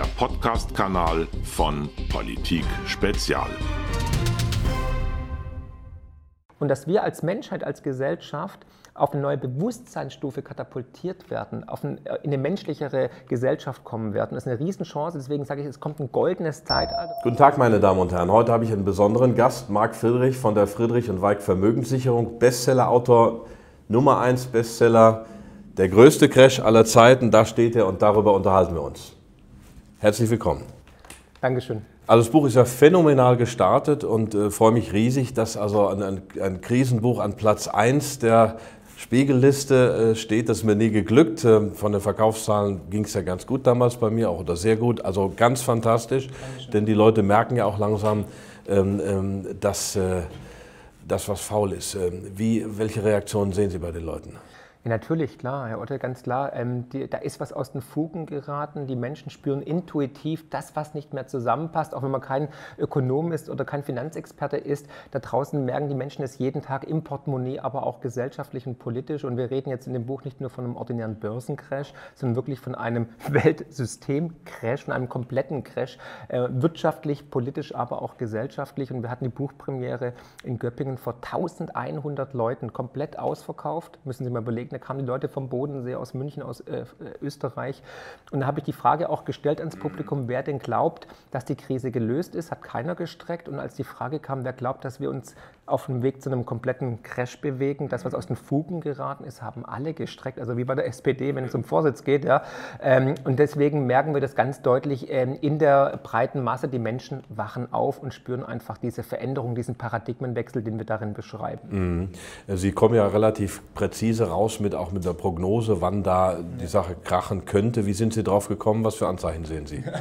der Podcast-Kanal von Politik Spezial. Und dass wir als Menschheit, als Gesellschaft auf eine neue Bewusstseinsstufe katapultiert werden, auf ein, äh, in eine menschlichere Gesellschaft kommen werden. Das ist eine Riesenchance. Deswegen sage ich, es kommt ein goldenes Zeitalter. Guten Tag, meine Damen und Herren. Heute habe ich einen besonderen Gast, Marc Friedrich von der Friedrich und Weig Vermögenssicherung, Bestsellerautor Nummer 1 Bestseller, der größte Crash aller Zeiten. Da steht er und darüber unterhalten wir uns. Herzlich willkommen. Dankeschön. Also das Buch ist ja phänomenal gestartet und äh, freue mich riesig, dass also ein, ein, ein Krisenbuch an Platz 1 der Spiegelliste äh, steht. Das ist mir nie geglückt. Ähm, von den Verkaufszahlen ging es ja ganz gut damals bei mir, auch oder sehr gut. Also ganz fantastisch, Dankeschön. denn die Leute merken ja auch langsam, ähm, ähm, dass äh, das was faul ist. Ähm, wie, welche Reaktionen sehen Sie bei den Leuten? Ja, natürlich, klar, Herr Otte, ganz klar. Ähm, die, da ist was aus den Fugen geraten. Die Menschen spüren intuitiv das, was nicht mehr zusammenpasst, auch wenn man kein Ökonom ist oder kein Finanzexperte ist. Da draußen merken die Menschen es jeden Tag im Portemonnaie, aber auch gesellschaftlich und politisch. Und wir reden jetzt in dem Buch nicht nur von einem ordinären Börsencrash, sondern wirklich von einem Weltsystemcrash, von einem kompletten Crash, äh, wirtschaftlich, politisch, aber auch gesellschaftlich. Und wir hatten die Buchpremiere in Göppingen vor 1100 Leuten komplett ausverkauft. Müssen Sie mal überlegen da kamen die Leute vom Bodensee, aus München, aus äh, Österreich. Und da habe ich die Frage auch gestellt ans Publikum, wer denn glaubt, dass die Krise gelöst ist, hat keiner gestreckt. Und als die Frage kam, wer glaubt, dass wir uns auf dem Weg zu einem kompletten Crash bewegen, das, was aus den Fugen geraten ist, haben alle gestreckt. Also wie bei der SPD, wenn es um Vorsitz geht. Ja. Ähm, und deswegen merken wir das ganz deutlich ähm, in der breiten Masse. Die Menschen wachen auf und spüren einfach diese Veränderung, diesen Paradigmenwechsel, den wir darin beschreiben. Mhm. Sie kommen ja relativ präzise raus mit auch mit der Prognose, wann da die Sache krachen könnte. Wie sind Sie drauf gekommen? Was für Anzeichen sehen Sie?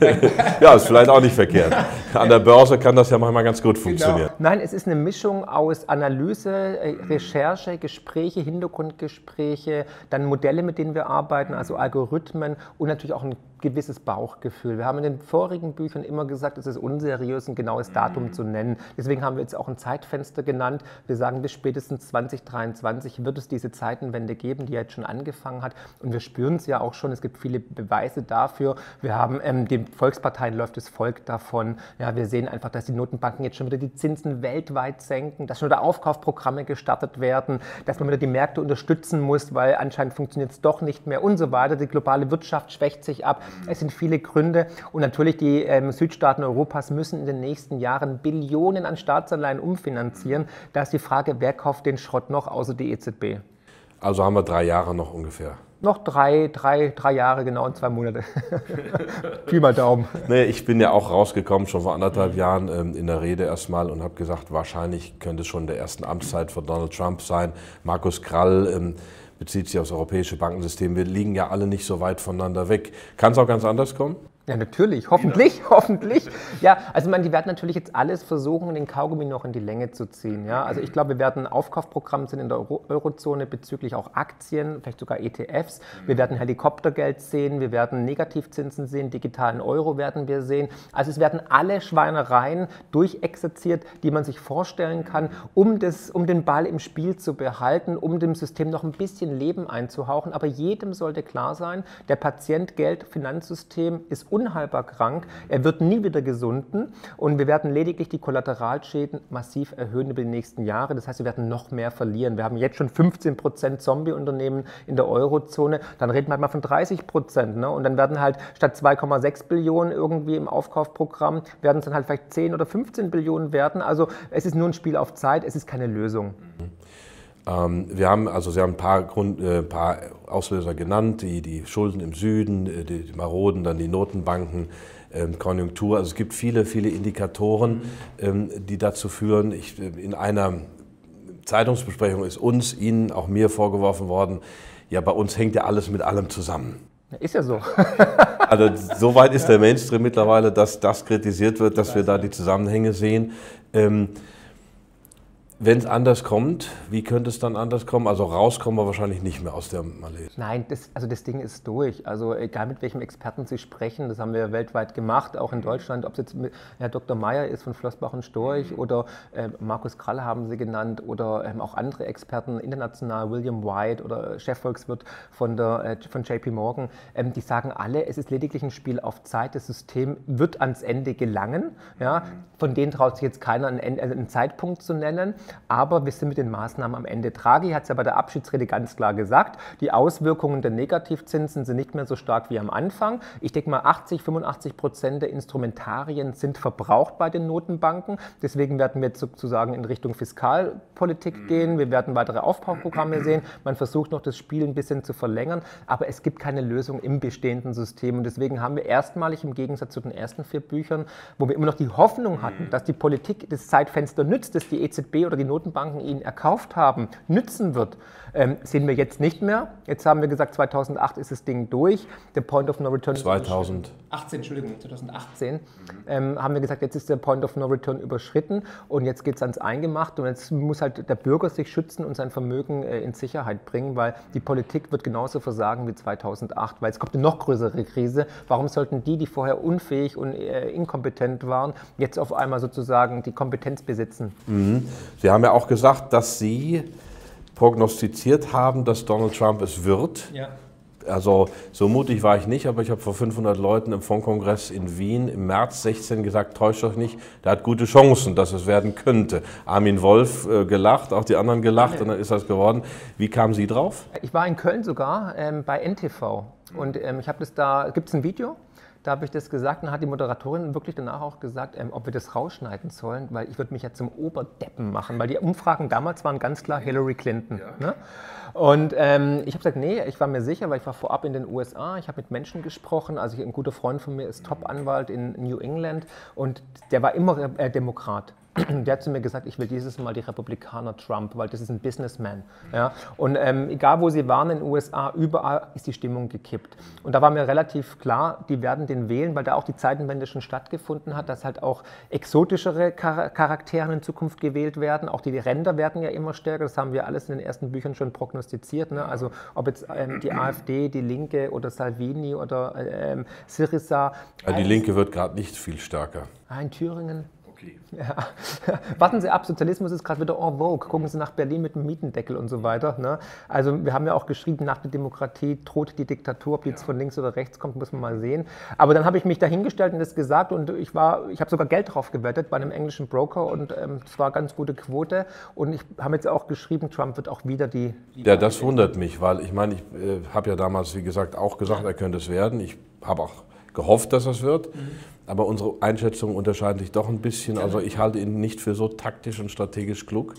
ja, ist vielleicht auch nicht verkehrt. An der Börse kann das ja manchmal ganz gut funktionieren. Genau. Nein, es ist eine Mischung aus Analyse, äh, Recherche, Gespräche, Hintergrundgespräche, dann Modelle, mit denen wir arbeiten, also Algorithmen und natürlich auch ein gewisses Bauchgefühl. Wir haben in den vorigen Büchern immer gesagt, es ist unseriös, ein genaues Datum mhm. zu nennen. Deswegen haben wir jetzt auch ein Zeitfenster genannt. Wir sagen, bis spätestens 2023 wird es diese Zeitenwende geben, die jetzt schon angefangen hat. Und wir spüren es ja auch schon. Es gibt viele Beweise dafür. Wir haben ähm, den Volksparteien läuft das Volk davon. Ja, wir sehen einfach, dass die Notenbanken jetzt schon wieder die Zinsen weltweit senken, dass schon wieder Aufkaufprogramme gestartet werden, dass man wieder die Märkte unterstützen muss, weil anscheinend funktioniert es doch nicht mehr und so weiter. Die globale Wirtschaft schwächt sich ab. Es sind viele Gründe und natürlich die ähm, Südstaaten Europas müssen in den nächsten Jahren Billionen an Staatsanleihen umfinanzieren. Da ist die Frage, wer kauft den Schrott noch außer die EZB? Also haben wir drei Jahre noch ungefähr. Noch drei, drei, drei Jahre, genau, und zwei Monate. Pi mal Daumen. Nee, ich bin ja auch rausgekommen, schon vor anderthalb Jahren ähm, in der Rede erstmal und habe gesagt, wahrscheinlich könnte es schon in der ersten Amtszeit von Donald Trump sein. Markus Krall ähm, bezieht sich aufs europäische Bankensystem. Wir liegen ja alle nicht so weit voneinander weg. Kann es auch ganz anders kommen? Ja, natürlich, hoffentlich, ja. hoffentlich. Ja, also man, die werden natürlich jetzt alles versuchen, den Kaugummi noch in die Länge zu ziehen. Ja? Also ich glaube, wir werden Aufkaufprogramm sehen in der Euro Eurozone bezüglich auch Aktien, vielleicht sogar ETFs. Wir werden Helikoptergeld sehen, wir werden Negativzinsen sehen, digitalen Euro werden wir sehen. Also es werden alle Schweinereien durchexerziert, die man sich vorstellen kann, um, das, um den Ball im Spiel zu behalten, um dem System noch ein bisschen Leben einzuhauchen. Aber jedem sollte klar sein, der Patient, Geld, Finanzsystem ist unheilbar krank. Er wird nie wieder gesunden und wir werden lediglich die Kollateralschäden massiv erhöhen über die nächsten Jahre. Das heißt, wir werden noch mehr verlieren. Wir haben jetzt schon 15 Prozent Zombie-Unternehmen in der Eurozone. Dann reden wir halt mal von 30 Prozent. Ne? Und dann werden halt statt 2,6 Billionen irgendwie im Aufkaufprogramm, werden es dann halt vielleicht 10 oder 15 Billionen werden. Also es ist nur ein Spiel auf Zeit, es ist keine Lösung. Mhm. Ähm, wir haben also Sie haben ein paar, Grund, äh, paar Auslöser genannt, die, die Schulden im Süden, äh, die, die Maroden, dann die Notenbanken, ähm, Konjunktur. Also es gibt viele, viele Indikatoren, ähm, die dazu führen. Ich, äh, in einer Zeitungsbesprechung ist uns, Ihnen, auch mir vorgeworfen worden, ja, bei uns hängt ja alles mit allem zusammen. Ist ja so. also so weit ist der Mainstream mittlerweile, dass das kritisiert wird, dass wir da die Zusammenhänge sehen. Ähm, wenn es anders kommt, wie könnte es dann anders kommen? Also rauskommen wir wahrscheinlich nicht mehr aus der Malaise. Nein, das, also das Ding ist durch. Also egal mit welchem Experten Sie sprechen, das haben wir weltweit gemacht, auch in Deutschland, ob es jetzt mit Herr Dr. Meyer ist von Flossbach und Storch oder äh, Markus Kralle haben Sie genannt oder ähm, auch andere Experten international, William White oder Chefvolkswirt von, der, äh, von JP Morgan, ähm, die sagen alle, es ist lediglich ein Spiel auf Zeit, das System wird ans Ende gelangen. Ja? Von denen traut sich jetzt keiner einen, einen Zeitpunkt zu nennen. Aber wir sind mit den Maßnahmen am Ende. Draghi hat es ja bei der Abschiedsrede ganz klar gesagt, die Auswirkungen der Negativzinsen sind nicht mehr so stark wie am Anfang. Ich denke mal, 80, 85 Prozent der Instrumentarien sind verbraucht bei den Notenbanken. Deswegen werden wir sozusagen in Richtung Fiskalpolitik mhm. gehen. Wir werden weitere Aufbauprogramme sehen. Man versucht noch das Spiel ein bisschen zu verlängern, aber es gibt keine Lösung im bestehenden System. Und deswegen haben wir erstmalig im Gegensatz zu den ersten vier Büchern, wo wir immer noch die Hoffnung hatten, mhm. dass die Politik das Zeitfenster nützt, das die EZB oder die Notenbanken ihnen erkauft haben, nützen wird, ähm, sehen wir jetzt nicht mehr. Jetzt haben wir gesagt, 2008 ist das Ding durch. Der Point of No Return 2018, Entschuldigung, 2018 mhm. ähm, haben wir gesagt, jetzt ist der Point of No Return überschritten und jetzt geht es ans Eingemachte und jetzt muss halt der Bürger sich schützen und sein Vermögen äh, in Sicherheit bringen, weil die Politik wird genauso versagen wie 2008, weil es kommt eine noch größere Krise. Warum sollten die, die vorher unfähig und äh, inkompetent waren, jetzt auf einmal sozusagen die Kompetenz besitzen? Mhm. Sie haben ja auch gesagt, dass Sie prognostiziert haben, dass Donald Trump es wird. Ja. Also so mutig war ich nicht, aber ich habe vor 500 Leuten im Fondkongress in Wien im März 16 gesagt, täuscht euch nicht, der hat gute Chancen, dass es werden könnte. Armin Wolf äh, gelacht, auch die anderen gelacht ja. und dann ist das geworden. Wie kamen Sie drauf? Ich war in Köln sogar ähm, bei NTV und ähm, ich habe das da, gibt es ein Video? Da habe ich das gesagt und hat die Moderatorin wirklich danach auch gesagt, ähm, ob wir das rausschneiden sollen, weil ich würde mich ja zum Oberdeppen machen, weil die Umfragen damals waren ganz klar Hillary Clinton. Ja. Ne? Und ähm, ich habe gesagt, nee, ich war mir sicher, weil ich war vorab in den USA, ich habe mit Menschen gesprochen, also ein guter Freund von mir ist Top-Anwalt in New England und der war immer äh, Demokrat. der hat zu mir gesagt, ich will dieses Mal die Republikaner Trump, weil das ist ein Businessman. Ja? Und ähm, egal wo sie waren in den USA, überall ist die Stimmung gekippt. Und da war mir relativ klar, die werden den wählen, weil da auch die Zeitenwende schon stattgefunden hat, dass halt auch exotischere Char Charaktere in Zukunft gewählt werden. Auch die Ränder werden ja immer stärker, das haben wir alles in den ersten Büchern schon prognostiziert. Ne? Also ob jetzt ähm, die AfD, die Linke oder Salvini oder ähm, Syriza. Die Linke wird gerade nicht viel stärker. In Thüringen okay. Ja. Warten Sie ab, Sozialismus ist gerade wieder en vogue. Gucken Sie nach Berlin mit dem Mietendeckel und so weiter. Ne? Also wir haben ja auch geschrieben, nach der Demokratie droht die Diktatur, ob die jetzt von links oder rechts kommt, muss man mal sehen. Aber dann habe ich mich dahingestellt und das gesagt und ich war, ich habe sogar Geld drauf gewettet bei einem englischen Broker und es ähm, war ganz gute Quote. Und ich habe jetzt auch geschrieben, Trump wird auch wieder die. die ja, das wundert mich, weil ich meine, ich äh, habe ja damals, wie gesagt, auch gesagt, er könnte es werden. Ich habe auch gehofft, dass das wird. Mhm. Aber unsere Einschätzungen unterscheiden sich doch ein bisschen. Also ich halte ihn nicht für so taktisch und strategisch klug.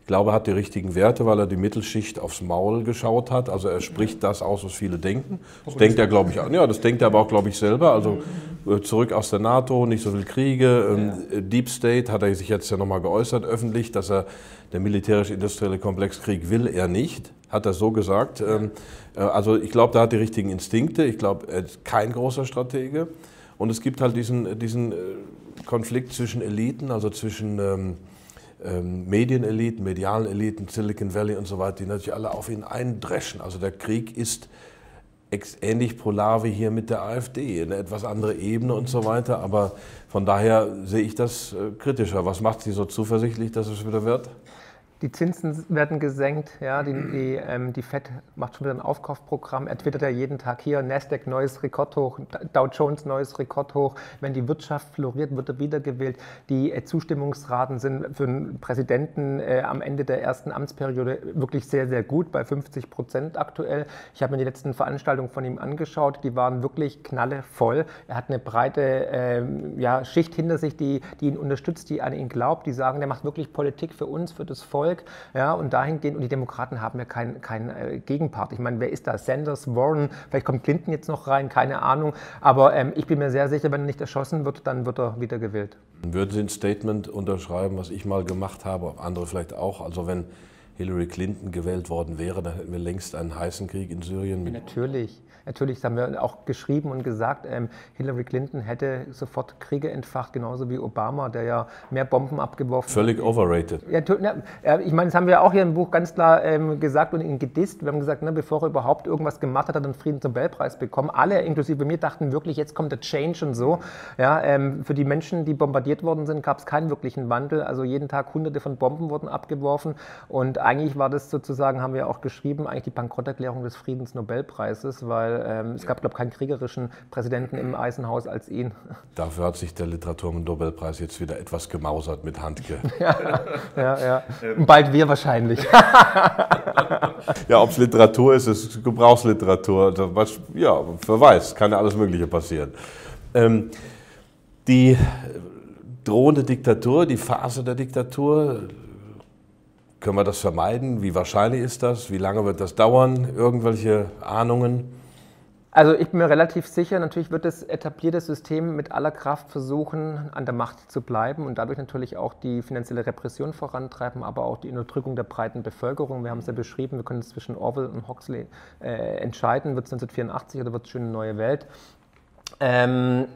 Ich glaube, er hat die richtigen Werte, weil er die Mittelschicht aufs Maul geschaut hat. Also er spricht das aus, was viele denken. Das denkt er, glaube ich, ja, das denkt er aber auch, glaube ich, selber. Also äh, zurück aus der NATO, nicht so viel Kriege. Ähm, Deep State hat er sich jetzt ja nochmal geäußert öffentlich, dass er der militärisch-industrielle Komplex Krieg will er nicht, hat er so gesagt. Ähm, äh, also ich glaube, da hat die richtigen Instinkte. Ich glaube, er ist kein großer Stratege. Und es gibt halt diesen, diesen äh, Konflikt zwischen Eliten, also zwischen ähm, ähm, Medieneliten, medialen Eliten, Silicon Valley und so weiter, die natürlich alle auf ihn eindreschen. Also der Krieg ist ähnlich polar wie hier mit der AfD, eine etwas andere Ebene und so weiter. Aber von daher sehe ich das äh, kritischer. Was macht Sie so zuversichtlich, dass es wieder wird? Die Zinsen werden gesenkt, ja, die, die, ähm, die FED macht schon wieder ein Aufkaufprogramm. Er twittert ja jeden Tag hier, Nasdaq neues Rekordhoch, Dow Jones neues Rekordhoch. Wenn die Wirtschaft floriert, wird er wiedergewählt. Die äh, Zustimmungsraten sind für einen Präsidenten äh, am Ende der ersten Amtsperiode wirklich sehr, sehr gut, bei 50 Prozent aktuell. Ich habe mir die letzten Veranstaltungen von ihm angeschaut, die waren wirklich knallevoll. Er hat eine breite äh, ja, Schicht hinter sich, die, die ihn unterstützt, die an ihn glaubt, die sagen, der macht wirklich Politik für uns, für das Volk. Volk. Ja, und dahingehend, und die Demokraten haben ja keinen kein, äh, Gegenpart. Ich meine, wer ist da? Sanders, Warren, vielleicht kommt Clinton jetzt noch rein, keine Ahnung. Aber ähm, ich bin mir sehr sicher, wenn er nicht erschossen wird, dann wird er wieder gewählt. Würden Sie ein Statement unterschreiben, was ich mal gemacht habe, andere vielleicht auch? Also wenn Hillary Clinton gewählt worden wäre, dann hätten wir längst einen heißen Krieg in Syrien. Natürlich. Natürlich haben wir auch geschrieben und gesagt, ähm, Hillary Clinton hätte sofort Kriege entfacht, genauso wie Obama, der ja mehr Bomben abgeworfen hat. Völlig overrated. Ja, ich meine, das haben wir auch hier im Buch ganz klar ähm, gesagt und ihn gedisst. Wir haben gesagt, ne, bevor er überhaupt irgendwas gemacht hat, hat er den Friedensnobelpreis bekommen. Alle, inklusive mir, dachten wirklich, jetzt kommt der Change und so. Ja, ähm, für die Menschen, die bombardiert worden sind, gab es keinen wirklichen Wandel. Also jeden Tag hunderte von Bomben wurden abgeworfen. Und eigentlich war das sozusagen, haben wir auch geschrieben, eigentlich die Bankrotterklärung des Friedensnobelpreises, weil ähm, es gab, glaube ich, keinen kriegerischen Präsidenten im Eisenhaus als ihn. Dafür hat sich der Literatur- und Nobelpreis jetzt wieder etwas gemausert mit Handke. ja, ja, ja. Und bald wir wahrscheinlich. ja, ob es Literatur ist, es ist Gebrauchsliteratur. Ja, wer weiß, kann ja alles Mögliche passieren. Ähm, die drohende Diktatur, die Phase der Diktatur, können wir das vermeiden? Wie wahrscheinlich ist das? Wie lange wird das dauern? Irgendwelche Ahnungen? Also ich bin mir relativ sicher, natürlich wird das etablierte System mit aller Kraft versuchen, an der Macht zu bleiben und dadurch natürlich auch die finanzielle Repression vorantreiben, aber auch die Unterdrückung der breiten Bevölkerung. Wir haben es ja beschrieben, wir können zwischen Orwell und Huxley äh, entscheiden, wird es 1984 oder wird es schon eine neue Welt. Ähm,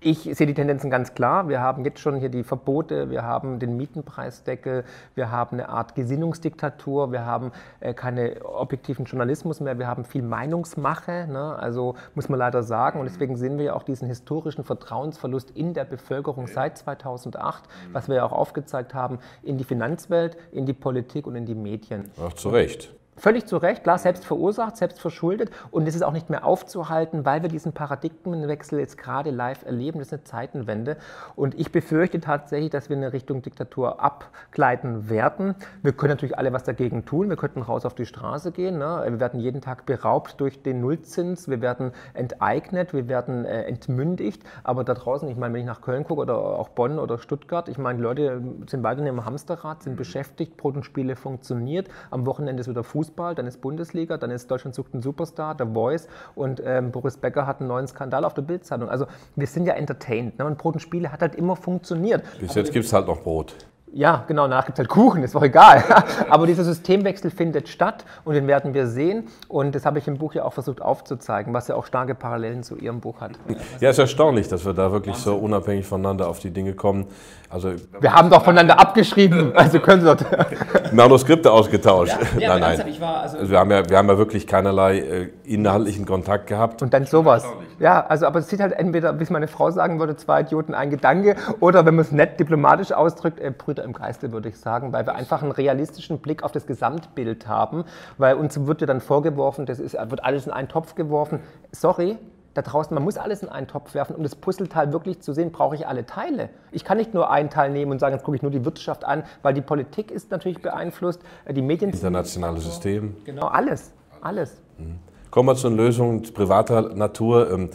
ich sehe die Tendenzen ganz klar. Wir haben jetzt schon hier die Verbote, wir haben den Mietenpreisdeckel, wir haben eine Art Gesinnungsdiktatur, wir haben äh, keine objektiven Journalismus mehr, wir haben viel Meinungsmache. Ne? Also muss man leider sagen. Und deswegen sehen wir ja auch diesen historischen Vertrauensverlust in der Bevölkerung seit 2008, was wir ja auch aufgezeigt haben, in die Finanzwelt, in die Politik und in die Medien. Ach, zu Recht. Völlig zu Recht, klar, selbst verursacht, selbst verschuldet. Und es ist auch nicht mehr aufzuhalten, weil wir diesen Paradigmenwechsel jetzt gerade live erleben. Das ist eine Zeitenwende. Und ich befürchte tatsächlich, dass wir in Richtung Diktatur abgleiten werden. Wir können natürlich alle was dagegen tun. Wir könnten raus auf die Straße gehen. Ne? Wir werden jeden Tag beraubt durch den Nullzins. Wir werden enteignet. Wir werden äh, entmündigt. Aber da draußen, ich meine, wenn ich nach Köln gucke oder auch Bonn oder Stuttgart, ich meine, die Leute sind weiter im Hamsterrad, sind beschäftigt. Brot und Spiele funktioniert. Am Wochenende ist wieder Fußball. Fußball, dann ist Bundesliga, dann ist Deutschland sucht einen Superstar, The Voice und ähm, Boris Becker hat einen neuen Skandal auf der Bildzeitung. Also wir sind ja entertained ne? und Brot und Spiele hat halt immer funktioniert. Bis jetzt gibt es halt noch Brot. Ja, genau, danach gibt es halt Kuchen, ist auch egal. Aber dieser Systemwechsel findet statt und den werden wir sehen. Und das habe ich im Buch ja auch versucht aufzuzeigen, was ja auch starke Parallelen zu Ihrem Buch hat. Ja, es ist erstaunlich, dass wir da wirklich so unabhängig voneinander auf die Dinge kommen. Also, wir haben doch voneinander abgeschrieben, also können Sie doch. Manuskripte ausgetauscht. Ja, nein, nein. Also also wir, haben ja, wir haben ja wirklich keinerlei äh, inhaltlichen Kontakt gehabt. Und dann sowas. Ja, also aber es sieht halt entweder, wie es meine Frau sagen würde, zwei Idioten, ein Gedanke, oder wenn man es nett diplomatisch ausdrückt, äh, Brüder im Geiste, würde ich sagen, weil wir einfach einen realistischen Blick auf das Gesamtbild haben, weil uns wird ja dann vorgeworfen, das ist, wird alles in einen Topf geworfen. Sorry, da draußen, man muss alles in einen Topf werfen. Um das Puzzleteil wirklich zu sehen, brauche ich alle Teile. Ich kann nicht nur einen Teil nehmen und sagen, jetzt gucke ich nur die Wirtschaft an, weil die Politik ist natürlich beeinflusst, äh, die Medien... Internationales System. Genau, alles, alles. Mhm. Kommen wir zu den Lösungen privater Natur.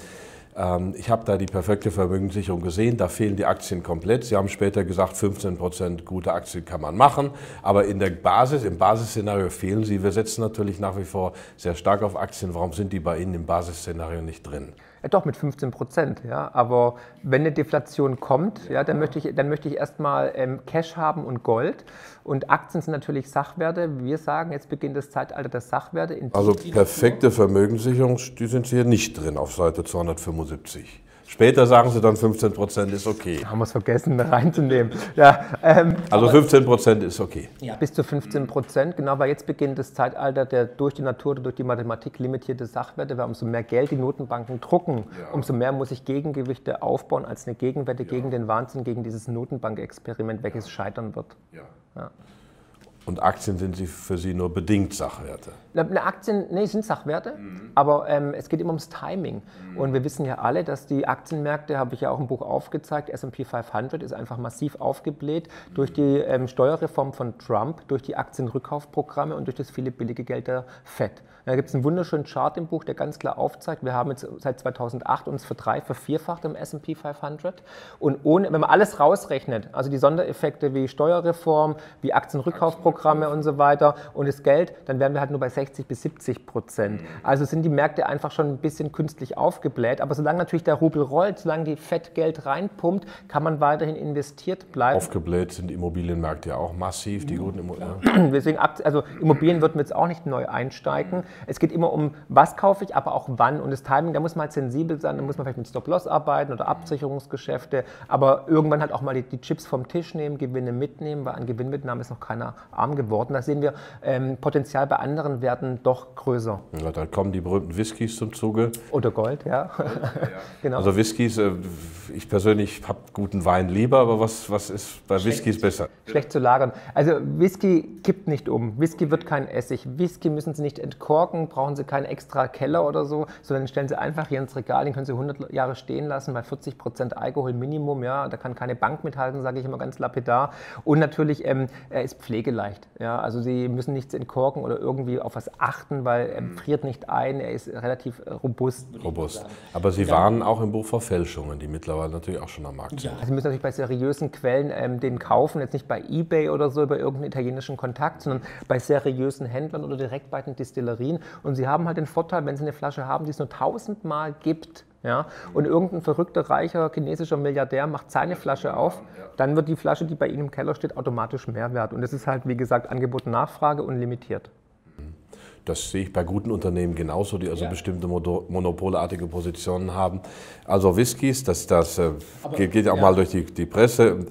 Ähm, ich habe da die perfekte Vermögenssicherung gesehen, da fehlen die Aktien komplett. Sie haben später gesagt, 15 Prozent gute Aktien kann man machen, aber in der Basis, im Basisszenario fehlen sie. Wir setzen natürlich nach wie vor sehr stark auf Aktien. Warum sind die bei Ihnen im Basisszenario nicht drin? Ja, doch, mit 15 Prozent. Ja. Aber wenn eine Deflation kommt, ja, dann, möchte ich, dann möchte ich erstmal ähm, Cash haben und Gold. Und Aktien sind natürlich Sachwerte. Wir sagen, jetzt beginnt das Zeitalter der Sachwerte. also perfekte Vermögenssicherung, die sind hier nicht drin auf Seite 275. Später sagen sie dann 15 Prozent ist okay. Haben wir es vergessen reinzunehmen. Ja, ähm, also 15 Prozent ist okay. Ja. Bis zu 15 Prozent, genau, weil jetzt beginnt das Zeitalter der durch die Natur durch die Mathematik limitierte Sachwerte, weil umso mehr Geld die Notenbanken drucken, ja. umso mehr muss ich Gegengewichte aufbauen als eine Gegenwette ja. gegen den Wahnsinn, gegen dieses Notenbankexperiment, welches scheitern wird. Ja. Und Aktien sind sie für Sie nur bedingt Sachwerte? Eine Aktien, nee, sind Sachwerte, mhm. aber ähm, es geht immer ums Timing. Mhm. Und wir wissen ja alle, dass die Aktienmärkte, habe ich ja auch im Buch aufgezeigt, S&P 500 ist einfach massiv aufgebläht mhm. durch die ähm, Steuerreform von Trump, durch die Aktienrückkaufprogramme und durch das viele billige Geld der FED. Da gibt es einen wunderschönen Chart im Buch, der ganz klar aufzeigt, wir haben jetzt seit 2008 uns verdrei, vervierfacht im S&P 500 und ohne, wenn man alles rausrechnet, also die Sondereffekte wie Steuerreform, wie Aktienrückkaufprogramm, Förderprogramme und so weiter und das Geld, dann wären wir halt nur bei 60 bis 70 Prozent. Also sind die Märkte einfach schon ein bisschen künstlich aufgebläht. Aber solange natürlich der Rubel rollt, solange die Fettgeld reinpumpt, kann man weiterhin investiert bleiben. Aufgebläht sind Immobilienmärkte ja auch massiv, die guten Immobilien. Deswegen, also Immobilien würden wir jetzt auch nicht neu einsteigen. Es geht immer um, was kaufe ich, aber auch wann. Und das Timing, da muss man halt sensibel sein, da muss man vielleicht mit Stop-Loss arbeiten oder Absicherungsgeschäfte, aber irgendwann halt auch mal die, die, Chips vom Tisch nehmen, Gewinne mitnehmen, weil an Gewinnmitnahme ist noch keiner arm geworden. Da sehen wir ähm, Potenzial bei anderen Werten doch größer. Ja, da kommen die berühmten Whiskys zum Zuge. Oder Gold, ja. Gold, ja. genau. Also Whiskys, äh, ich persönlich habe guten Wein lieber, aber was, was ist bei Schlecht. Whiskys besser? Schlecht zu lagern. Also Whisky kippt nicht um. Whisky wird kein Essig. Whisky müssen Sie nicht entkorken, brauchen Sie keinen extra Keller oder so, sondern stellen Sie einfach hier ins Regal, den können Sie 100 Jahre stehen lassen, bei 40 Prozent Alkohol Minimum, ja, da kann keine Bank mithalten, sage ich immer ganz lapidar. Und natürlich, ähm, er ist pflegeleicht, ja, also Sie müssen nichts entkorken oder irgendwie auf was achten, weil er mhm. friert nicht ein, er ist relativ äh, robust. Robust. Aber Sie warnen auch im Buch vor Fälschungen, die mittlerweile natürlich auch schon am Markt sind. Ja. Also Sie müssen natürlich bei seriösen Quellen ähm, den kaufen, jetzt nicht bei Ebay oder so über irgendeinen italienischen Kontakt, sondern bei seriösen Händlern oder direkt bei den Distillerien. Und Sie haben halt den Vorteil, wenn Sie eine Flasche haben, die es nur tausendmal gibt, ja, und irgendein verrückter, reicher chinesischer Milliardär macht seine Flasche auf, dann wird die Flasche, die bei Ihnen im Keller steht, automatisch mehr wert. Und das ist halt, wie gesagt, Angebot und Nachfrage und limitiert. Das sehe ich bei guten Unternehmen genauso, die also ja. bestimmte monopolartige Positionen haben. Also Whiskys, das, das äh, geht, ja auch mal durch die, die Presse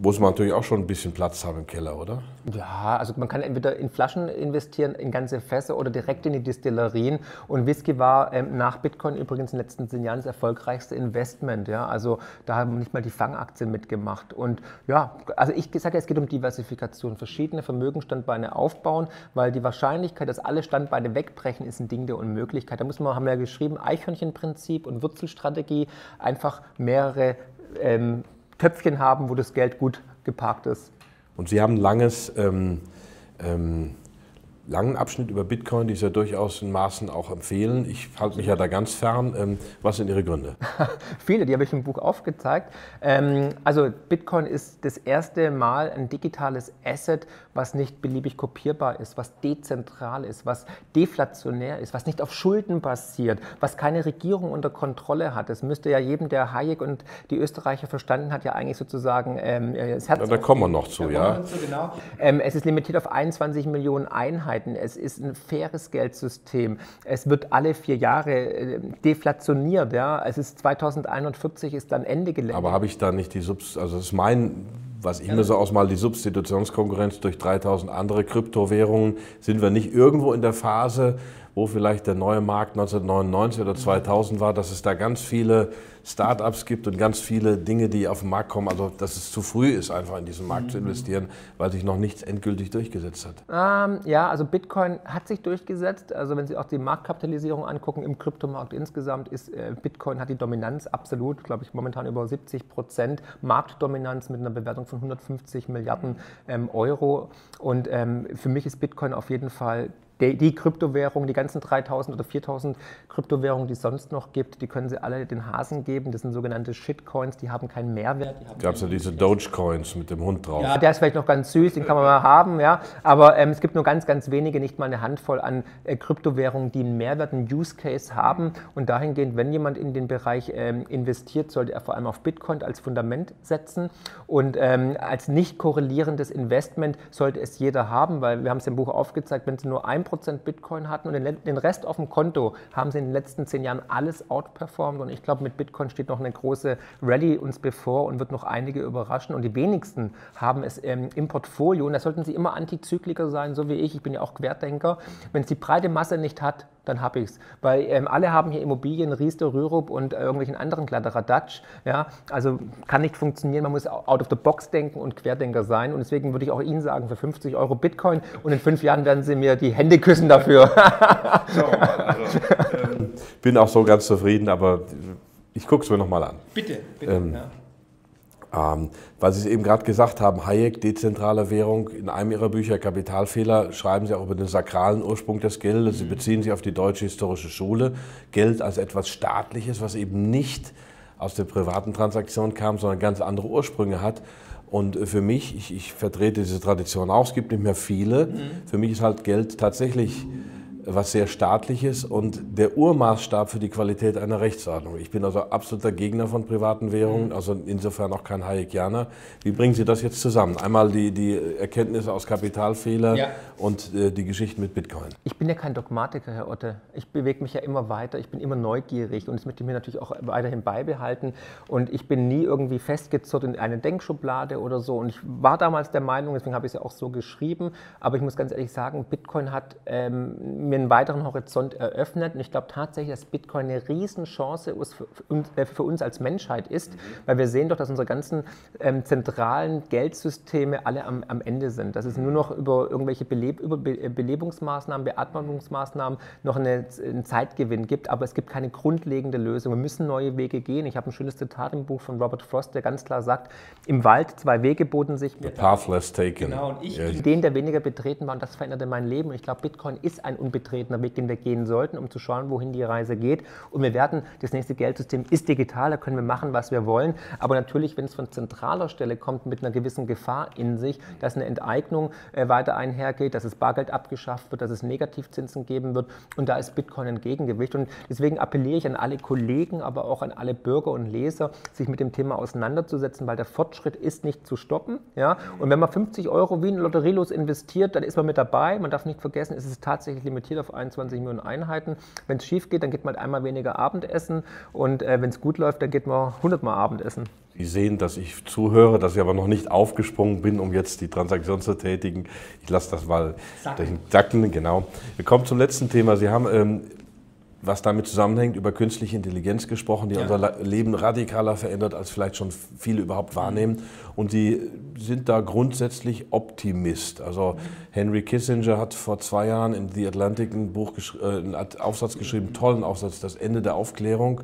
muss man natürlich auch schon ein bisschen Platz haben im Keller, oder? Ja, also man kann entweder in Flaschen investieren, in ganze Fässer oder direkt in die Distillerien. Und Whisky war ähm, nach Bitcoin übrigens in den letzten zehn Jahren das erfolgreichste Investment. Ja? Also da haben nicht mal die Fangaktien mitgemacht. Und ja, also ich sage, es geht um Diversifikation, verschiedene Vermögensstandbeine aufbauen, weil die Wahrscheinlichkeit, dass alle Standbeine wegbrechen, ist ein Ding der Unmöglichkeit. Da muss man, haben wir ja geschrieben, Eichhörnchenprinzip und Wurzelstrategie, einfach mehrere ähm, Töpfchen haben, wo das Geld gut geparkt ist. Und Sie haben langes ähm, ähm, langen Abschnitt über Bitcoin, die ich ja durchaus in Maßen auch empfehlen. Ich halte mich ja da ganz fern. Ähm, was sind Ihre Gründe? Viele, die habe ich im Buch aufgezeigt. Ähm, also Bitcoin ist das erste Mal ein digitales Asset, was nicht beliebig kopierbar ist, was dezentral ist, was deflationär ist, was nicht auf Schulden basiert, was keine Regierung unter Kontrolle hat. Das müsste ja jedem, der Hayek und die Österreicher verstanden hat, ja eigentlich sozusagen ähm, das Herz. Ja, da kommen wir noch zu, ja. Zu, genau. es ist limitiert auf 21 Millionen Einheiten. Einheiten, es ist ein faires Geldsystem, es wird alle vier Jahre äh, deflationiert. Ja? Es ist 2041 ist dann Ende geländet. Aber habe ich da nicht die Subs, also das ist mein, was ich mir so ausmal, die Substitutionskonkurrenz durch 3000 andere Kryptowährungen, sind wir nicht irgendwo in der Phase, wo vielleicht der neue Markt 1999 oder 2000 war, dass es da ganz viele Startups gibt und ganz viele Dinge, die auf den Markt kommen. Also dass es zu früh ist, einfach in diesen Markt zu mhm. investieren, weil sich noch nichts endgültig durchgesetzt hat. Ähm, ja, also Bitcoin hat sich durchgesetzt. Also wenn Sie auch die Marktkapitalisierung angucken im Kryptomarkt insgesamt, ist äh, Bitcoin hat die Dominanz absolut, glaube ich, momentan über 70 Prozent Marktdominanz mit einer Bewertung von 150 Milliarden ähm, Euro. Und ähm, für mich ist Bitcoin auf jeden Fall die, die Kryptowährungen, die ganzen 3000 oder 4000 Kryptowährungen, die es sonst noch gibt, die können Sie alle den Hasen geben. Das sind sogenannte Shitcoins, die haben keinen Mehrwert. Die Gab es ja diese Dogecoins mit dem Hund drauf. Ja, der ist vielleicht noch ganz süß, den kann man mal haben, ja. Aber ähm, es gibt nur ganz, ganz wenige, nicht mal eine Handvoll an äh, Kryptowährungen, die einen Mehrwert, einen Use Case haben. Und dahingehend, wenn jemand in den Bereich ähm, investiert, sollte er vor allem auf Bitcoin als Fundament setzen. Und ähm, als nicht korrelierendes Investment sollte es jeder haben, weil wir haben es im Buch aufgezeigt, wenn Sie nur 1% Bitcoin hatten und den Rest auf dem Konto haben sie in den letzten zehn Jahren alles outperformed. Und ich glaube, mit Bitcoin steht noch eine große Rallye uns bevor und wird noch einige überraschen. Und die wenigsten haben es ähm, im Portfolio. Und da sollten sie immer Antizykliker sein, so wie ich. Ich bin ja auch Querdenker. Wenn es die breite Masse nicht hat, dann habe ich es. Weil ähm, alle haben hier Immobilien, Riester, Rürup und äh, irgendwelchen anderen Kladderadatsch. Ja? Also kann nicht funktionieren. Man muss out of the box denken und Querdenker sein. Und deswegen würde ich auch Ihnen sagen, für 50 Euro Bitcoin und in fünf Jahren werden Sie mir die Hände küssen dafür. so, also, ähm, bin auch so ganz zufrieden, aber ich gucke es mir nochmal an. Bitte, bitte. Ähm, ja. Ähm, weil Sie es eben gerade gesagt haben, Hayek, dezentrale Währung, in einem Ihrer Bücher Kapitalfehler schreiben Sie auch über den sakralen Ursprung des Geldes. Sie mhm. beziehen sich auf die Deutsche Historische Schule. Geld als etwas Staatliches, was eben nicht aus der privaten Transaktion kam, sondern ganz andere Ursprünge hat. Und für mich, ich, ich vertrete diese Tradition auch, es gibt nicht mehr viele. Mhm. Für mich ist halt Geld tatsächlich was sehr staatliches und der Urmaßstab für die Qualität einer Rechtsordnung. Ich bin also absoluter Gegner von privaten Währungen, mhm. also insofern auch kein Hayekianer. Wie bringen Sie das jetzt zusammen? Einmal die, die Erkenntnisse aus Kapitalfehler ja. und äh, die Geschichten mit Bitcoin. Ich bin ja kein Dogmatiker, Herr Otte. Ich bewege mich ja immer weiter, ich bin immer neugierig und das möchte ich mir natürlich auch weiterhin beibehalten. Und ich bin nie irgendwie festgezurrt in eine Denkschublade oder so. Und ich war damals der Meinung, deswegen habe ich es ja auch so geschrieben, aber ich muss ganz ehrlich sagen, Bitcoin hat ähm, mir einen weiteren Horizont eröffnet. Und ich glaube tatsächlich, dass Bitcoin eine Riesenchance für uns, äh, für uns als Menschheit ist, weil wir sehen doch, dass unsere ganzen ähm, zentralen Geldsysteme alle am, am, Ende sind. Dass es nur noch über irgendwelche Beleb über Be Belebungsmaßnahmen, Beatmungsmaßnahmen noch eine, einen Zeitgewinn gibt, aber es gibt keine grundlegende Lösung. Wir müssen neue Wege gehen. Ich habe ein schönes Zitat im Buch von Robert Frost, der ganz klar sagt, im Wald zwei Wege boten sich. The path less taken. Genau, und ich yeah. den, der weniger betreten war und das veränderte mein Leben. Und ich glaube, Bitcoin ist ein unbetretener betretener Weg, den wir gehen sollten, um zu schauen, wohin die Reise geht. Und wir werden, das nächste Geldsystem ist digital, da können wir machen, was wir wollen. Aber natürlich, wenn es von zentraler Stelle kommt, mit einer gewissen Gefahr in sich, dass eine Enteignung äh, weiter einhergeht, dass das Bargeld abgeschafft wird, dass es Negativzinsen geben wird. Und da ist Bitcoin ein Gegengewicht. Und deswegen appelliere ich an alle Kollegen, aber auch an alle Bürger und Leser, sich mit dem Thema auseinanderzusetzen, weil der Fortschritt ist nicht zu stoppen. Ja? Und wenn man 50 Euro wie ein Lotterielos investiert, dann ist man mit dabei. Man darf nicht vergessen, es ist tatsächlich limitiert auf 21 Millionen Einheiten. Wenn es schief geht, dann geht man einmal weniger Abendessen und äh, wenn es gut läuft, dann geht man 100 Mal Abendessen. Sie sehen, dass ich zuhöre, dass ich aber noch nicht aufgesprungen bin, um jetzt die Transaktion zu tätigen. Ich lasse das mal Sacken. Sacken, genau. Wir kommen zum letzten Thema. Sie haben ähm, was damit zusammenhängt, über künstliche Intelligenz gesprochen, die ja. unser Leben radikaler verändert, als vielleicht schon viele überhaupt wahrnehmen. Und Sie sind da grundsätzlich Optimist. Also Henry Kissinger hat vor zwei Jahren in The Atlantic ein Buch, äh, einen Aufsatz geschrieben, einen tollen Aufsatz, Das Ende der Aufklärung,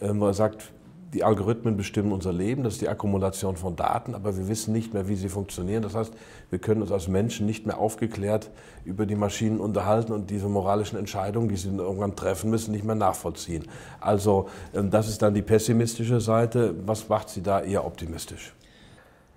ähm, wo er sagt, die Algorithmen bestimmen unser Leben, das ist die Akkumulation von Daten, aber wir wissen nicht mehr, wie sie funktionieren. Das heißt, wir können uns als Menschen nicht mehr aufgeklärt über die Maschinen unterhalten und diese moralischen Entscheidungen, die sie irgendwann treffen müssen, nicht mehr nachvollziehen. Also ähm, das ist dann die pessimistische Seite. Was macht Sie da eher optimistisch?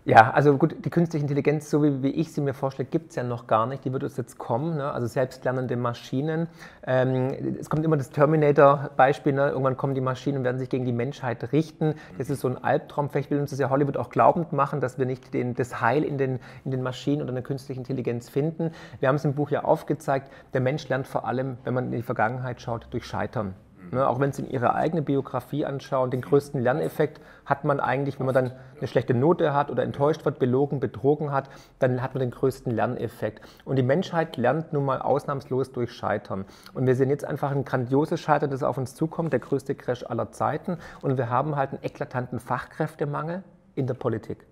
Ja, also gut, die künstliche Intelligenz, so wie, wie ich sie mir vorstelle, gibt es ja noch gar nicht. Die wird uns jetzt kommen, ne? also selbstlernende Maschinen. Ähm, es kommt immer das Terminator-Beispiel, ne? irgendwann kommen die Maschinen und werden sich gegen die Menschheit richten. Das ist so ein Albtraum. Vielleicht will uns das ja Hollywood auch glaubend machen, dass wir nicht den, das Heil in den, in den Maschinen oder in der künstlichen Intelligenz finden. Wir haben es im Buch ja aufgezeigt, der Mensch lernt vor allem, wenn man in die Vergangenheit schaut, durch Scheitern. Ne, auch wenn Sie in Ihre eigene Biografie anschauen, den größten Lerneffekt hat man eigentlich, wenn man dann eine schlechte Note hat oder enttäuscht wird, belogen, betrogen hat, dann hat man den größten Lerneffekt. Und die Menschheit lernt nun mal ausnahmslos durch Scheitern. Und wir sehen jetzt einfach ein grandioses Scheitern, das auf uns zukommt, der größte Crash aller Zeiten. Und wir haben halt einen eklatanten Fachkräftemangel in der Politik.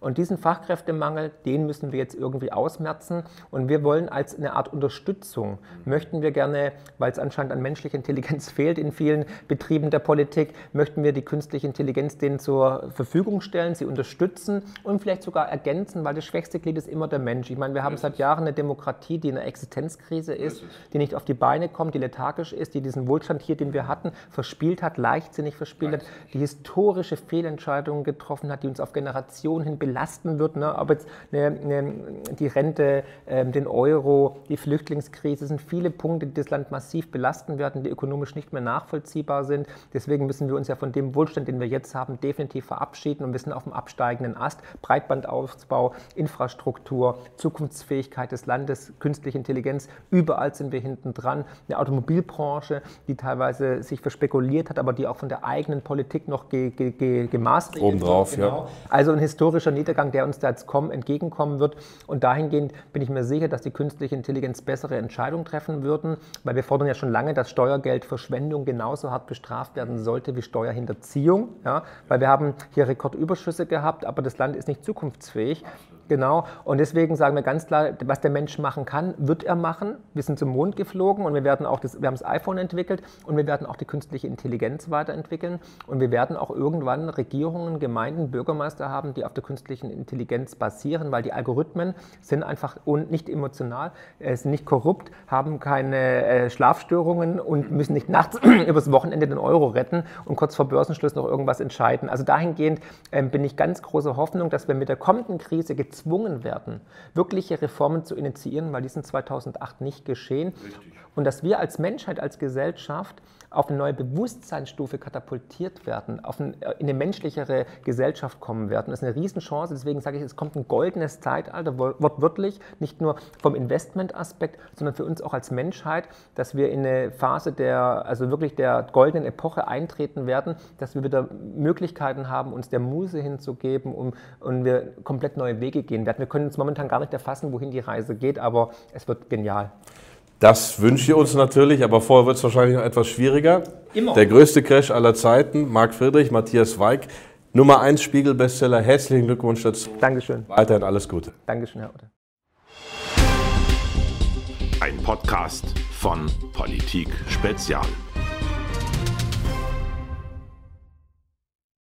Und diesen Fachkräftemangel, den müssen wir jetzt irgendwie ausmerzen. Und wir wollen als eine Art Unterstützung, möchten wir gerne, weil es anscheinend an menschlicher Intelligenz fehlt in vielen Betrieben der Politik, möchten wir die künstliche Intelligenz denen zur Verfügung stellen, sie unterstützen und vielleicht sogar ergänzen, weil das schwächste Glied ist immer der Mensch. Ich meine, wir haben seit Jahren eine Demokratie, die in einer Existenzkrise ist, die nicht auf die Beine kommt, die lethargisch ist, die diesen Wohlstand hier, den wir hatten, verspielt hat, leichtsinnig verspielt hat, die historische Fehlentscheidungen getroffen hat, die uns auf Generationen hin belasten wird, ne? ob jetzt eine, eine, die Rente, äh, den Euro, die Flüchtlingskrise, sind viele Punkte, die das Land massiv belasten werden, die ökonomisch nicht mehr nachvollziehbar sind. Deswegen müssen wir uns ja von dem Wohlstand, den wir jetzt haben, definitiv verabschieden und wir sind auf dem absteigenden Ast. Breitbandausbau, Infrastruktur, Zukunftsfähigkeit des Landes, künstliche Intelligenz, überall sind wir hinten dran. Eine Automobilbranche, die teilweise sich verspekuliert hat, aber die auch von der eigenen Politik noch ge, ge, ge, gemaßregelt Obendrauf, genau. ja. Also ein historischer Niedergang, der uns da jetzt kommen, entgegenkommen wird. Und dahingehend bin ich mir sicher, dass die künstliche Intelligenz bessere Entscheidungen treffen würden, weil wir fordern ja schon lange, dass Steuergeldverschwendung genauso hart bestraft werden sollte wie Steuerhinterziehung. Ja? Weil wir haben hier Rekordüberschüsse gehabt, aber das Land ist nicht zukunftsfähig. Genau. Und deswegen sagen wir ganz klar, was der Mensch machen kann, wird er machen. Wir sind zum Mond geflogen und wir werden auch das, wir haben das iPhone entwickelt und wir werden auch die künstliche Intelligenz weiterentwickeln. Und wir werden auch irgendwann Regierungen, Gemeinden, Bürgermeister haben, die auf der künstlichen Intelligenz basieren, weil die Algorithmen sind einfach nicht emotional, äh, sind nicht korrupt, haben keine äh, Schlafstörungen und müssen nicht nachts übers Wochenende den Euro retten und kurz vor Börsenschluss noch irgendwas entscheiden. Also dahingehend ähm, bin ich ganz große Hoffnung, dass wir mit der kommenden Krise gezwungen werden, wirkliche Reformen zu initiieren, weil die sind 2008 nicht geschehen. Richtig. Und dass wir als Menschheit, als Gesellschaft auf eine neue Bewusstseinsstufe katapultiert werden, auf ein, äh, in eine menschlichere Gesellschaft kommen werden. Das ist eine Riesenchance. Deswegen sage ich, es kommt ein goldenes Zeitalter, wortwörtlich, nicht nur vom Investmentaspekt, sondern für uns auch als Menschheit, dass wir in eine Phase der, also wirklich der goldenen Epoche eintreten werden, dass wir wieder Möglichkeiten haben, uns der Muse hinzugeben und, und wir komplett neue Wege gehen werden. Wir können uns momentan gar nicht erfassen, wohin die Reise geht, aber es wird genial. Das wünschen wir uns natürlich, aber vorher wird es wahrscheinlich noch etwas schwieriger. Immer. Der größte Crash aller Zeiten, Marc Friedrich, Matthias Weig, Nummer 1 Spiegel-Bestseller. Herzlichen Glückwunsch dazu. Dankeschön. Weiterhin alles Gute. Dankeschön, Herr Otte. Ein Podcast von Politik Spezial.